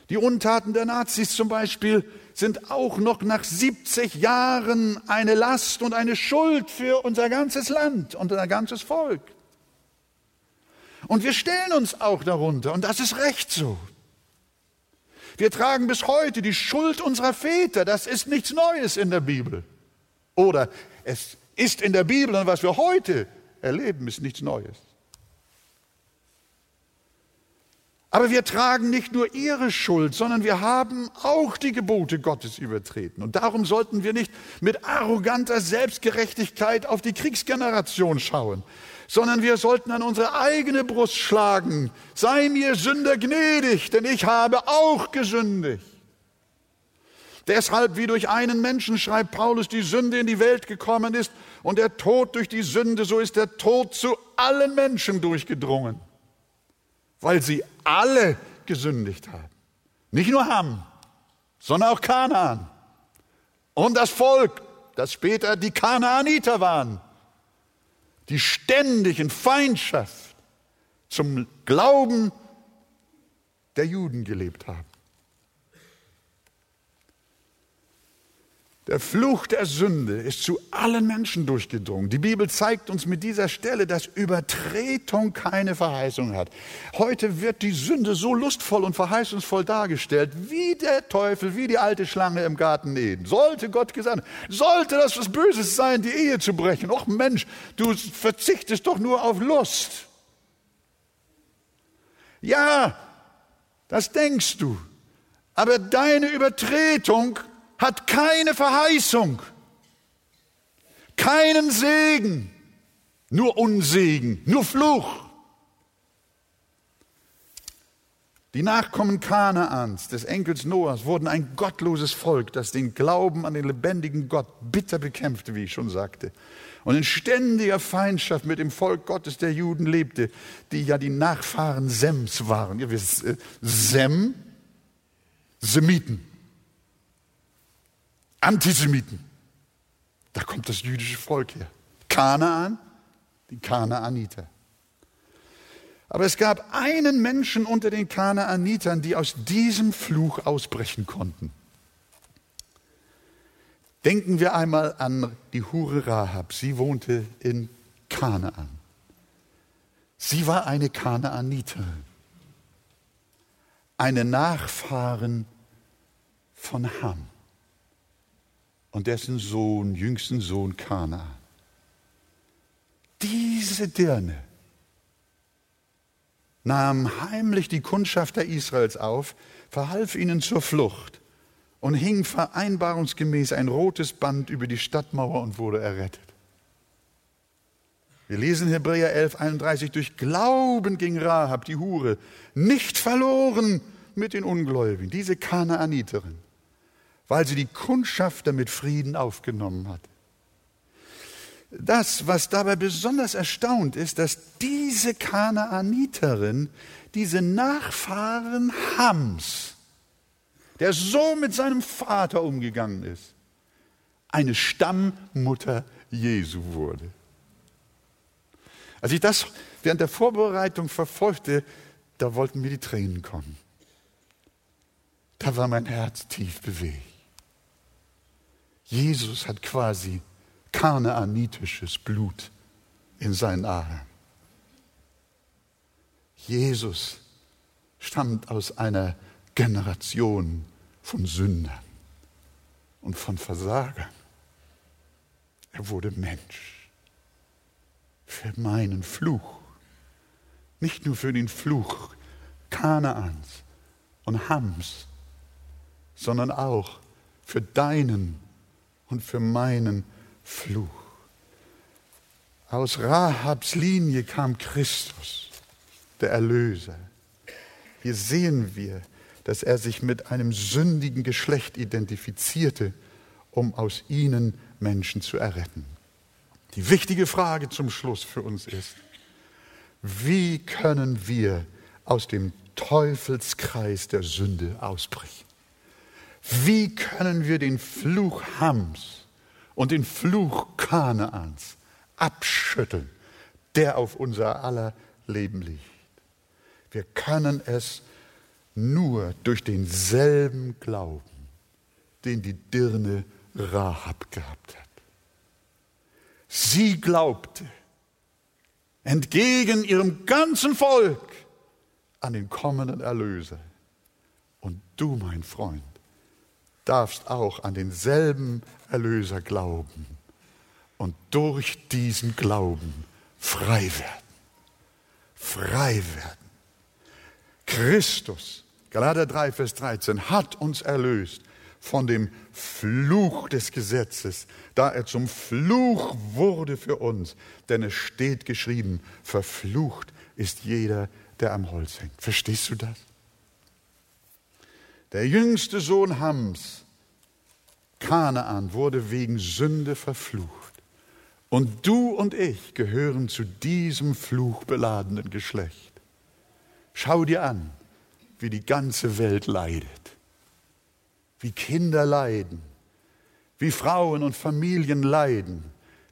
Die Untaten der Nazis zum Beispiel sind auch noch nach 70 Jahren eine Last und eine Schuld für unser ganzes Land und unser ganzes Volk. Und wir stellen uns auch darunter und das ist recht so. Wir tragen bis heute die Schuld unserer Väter. Das ist nichts Neues in der Bibel. Oder es ist in der Bibel und was wir heute erleben, ist nichts Neues. Aber wir tragen nicht nur ihre Schuld, sondern wir haben auch die Gebote Gottes übertreten. Und darum sollten wir nicht mit arroganter Selbstgerechtigkeit auf die Kriegsgeneration schauen, sondern wir sollten an unsere eigene Brust schlagen. Sei mir Sünder gnädig, denn ich habe auch gesündigt. Deshalb, wie durch einen Menschen, schreibt Paulus, die Sünde in die Welt gekommen ist und der Tod durch die Sünde, so ist der Tod zu allen Menschen durchgedrungen weil sie alle gesündigt haben. Nicht nur Ham, sondern auch Kanaan. Und das Volk, das später die Kanaaniter waren, die ständig in Feindschaft zum Glauben der Juden gelebt haben. Der Fluch der Sünde ist zu allen Menschen durchgedrungen. Die Bibel zeigt uns mit dieser Stelle, dass Übertretung keine Verheißung hat. Heute wird die Sünde so lustvoll und verheißungsvoll dargestellt, wie der Teufel, wie die alte Schlange im Garten Eden. Sollte Gott gesagt sollte das was Böses sein, die Ehe zu brechen. Och Mensch, du verzichtest doch nur auf Lust. Ja, das denkst du. Aber deine Übertretung hat keine Verheißung, keinen Segen, nur Unsegen, nur Fluch. Die Nachkommen Kanaans, des Enkels Noahs, wurden ein gottloses Volk, das den Glauben an den lebendigen Gott bitter bekämpfte, wie ich schon sagte, und in ständiger Feindschaft mit dem Volk Gottes der Juden lebte, die ja die Nachfahren Sems waren. Ihr wisst, äh, Sem, Semiten. Antisemiten. Da kommt das jüdische Volk her. Kanaan, die Kanaaniter. Aber es gab einen Menschen unter den Kanaanitern, die aus diesem Fluch ausbrechen konnten. Denken wir einmal an die Hure Rahab. Sie wohnte in Kanaan. Sie war eine Kanaaniterin, eine Nachfahren von Ham. Und dessen Sohn, jüngsten Sohn Kana. Diese Dirne nahm heimlich die Kundschafter Israels auf, verhalf ihnen zur Flucht und hing vereinbarungsgemäß ein rotes Band über die Stadtmauer und wurde errettet. Wir lesen Hebräer 11, 31, durch Glauben ging Rahab, die Hure, nicht verloren mit den Ungläubigen, diese Kanaaniterin, weil sie die Kundschafter mit Frieden aufgenommen hat. Das, was dabei besonders erstaunt ist, dass diese Kanaaniterin, diese Nachfahren Hams, der so mit seinem Vater umgegangen ist, eine Stammmutter Jesu wurde. Als ich das während der Vorbereitung verfolgte, da wollten mir die Tränen kommen. Da war mein Herz tief bewegt. Jesus hat quasi kanaanitisches Blut in seinen Adern. Jesus stammt aus einer Generation von Sündern und von Versagern. Er wurde Mensch für meinen Fluch, nicht nur für den Fluch Kanaans und Hams, sondern auch für deinen und für meinen Fluch. Aus Rahabs Linie kam Christus, der Erlöser. Hier sehen wir, dass er sich mit einem sündigen Geschlecht identifizierte, um aus ihnen Menschen zu erretten. Die wichtige Frage zum Schluss für uns ist, wie können wir aus dem Teufelskreis der Sünde ausbrechen? Wie können wir den Fluch Hams und den Fluch Kanaans abschütteln, der auf unser aller Leben liegt? Wir können es nur durch denselben Glauben, den die Dirne Rahab gehabt hat. Sie glaubte entgegen ihrem ganzen Volk an den kommenden Erlöser. Und du, mein Freund, darfst auch an denselben Erlöser glauben und durch diesen Glauben frei werden. Frei werden. Christus Galater 3, Vers 13, hat uns erlöst von dem Fluch des Gesetzes, da er zum Fluch wurde für uns. Denn es steht geschrieben, verflucht ist jeder, der am Holz hängt. Verstehst du das? Der jüngste Sohn Hams, Kanaan, wurde wegen Sünde verflucht. Und du und ich gehören zu diesem fluchbeladenen Geschlecht. Schau dir an, wie die ganze Welt leidet, wie Kinder leiden, wie Frauen und Familien leiden,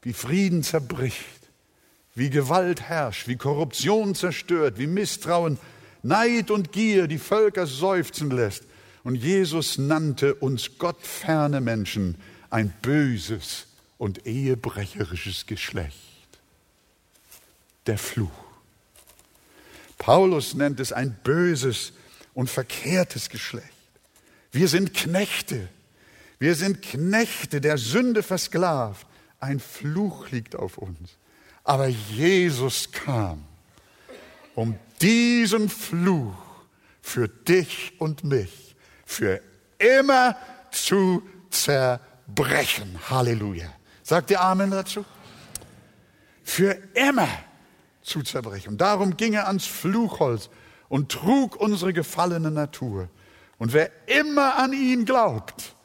wie Frieden zerbricht, wie Gewalt herrscht, wie Korruption zerstört, wie Misstrauen, Neid und Gier die Völker seufzen lässt. Und Jesus nannte uns gottferne Menschen ein böses und ehebrecherisches Geschlecht. Der Fluch. Paulus nennt es ein böses und verkehrtes Geschlecht. Wir sind Knechte. Wir sind Knechte der Sünde versklavt. Ein Fluch liegt auf uns. Aber Jesus kam, um diesen Fluch für dich und mich für immer zu zerbrechen. Halleluja. Sagt ihr Amen dazu? Für immer zu zerbrechen. Darum ging er ans Fluchholz und trug unsere gefallene Natur. Und wer immer an ihn glaubt,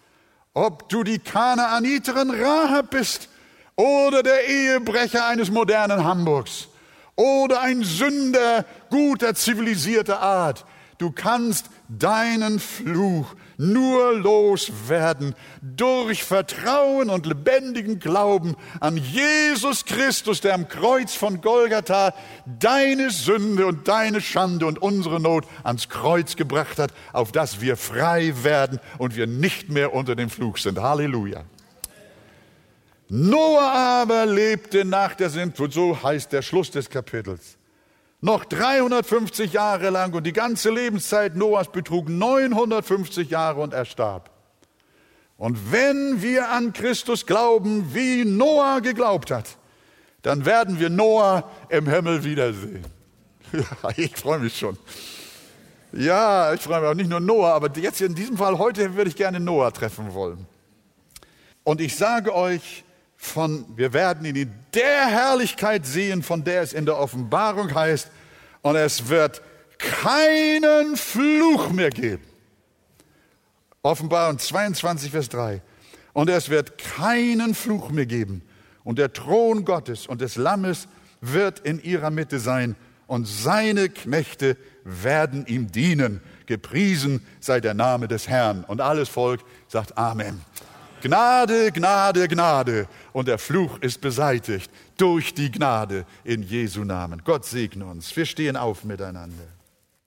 ob du die Kanaaniterin Rahab bist oder der Ehebrecher eines modernen Hamburgs oder ein Sünder guter, zivilisierter Art, du kannst deinen Fluch nur loswerden durch Vertrauen und lebendigen Glauben an Jesus Christus, der am Kreuz von Golgatha deine Sünde und deine Schande und unsere Not ans Kreuz gebracht hat, auf dass wir frei werden und wir nicht mehr unter dem Fluch sind. Halleluja. Noah aber lebte nach der Sintflut, so heißt der Schluss des Kapitels noch 350 Jahre lang und die ganze Lebenszeit Noahs betrug 950 Jahre und er starb. Und wenn wir an Christus glauben, wie Noah geglaubt hat, dann werden wir Noah im Himmel wiedersehen. Ja, ich freue mich schon. Ja, ich freue mich auch nicht nur Noah, aber jetzt in diesem Fall heute würde ich gerne Noah treffen wollen. Und ich sage euch, von, wir werden ihn in der Herrlichkeit sehen, von der es in der Offenbarung heißt, und es wird keinen Fluch mehr geben. Offenbarung 22, Vers 3. Und es wird keinen Fluch mehr geben. Und der Thron Gottes und des Lammes wird in ihrer Mitte sein. Und seine Knechte werden ihm dienen. Gepriesen sei der Name des Herrn. Und alles Volk sagt Amen. Gnade, Gnade, Gnade. Und der Fluch ist beseitigt durch die Gnade in Jesu Namen. Gott segne uns. Wir stehen auf miteinander.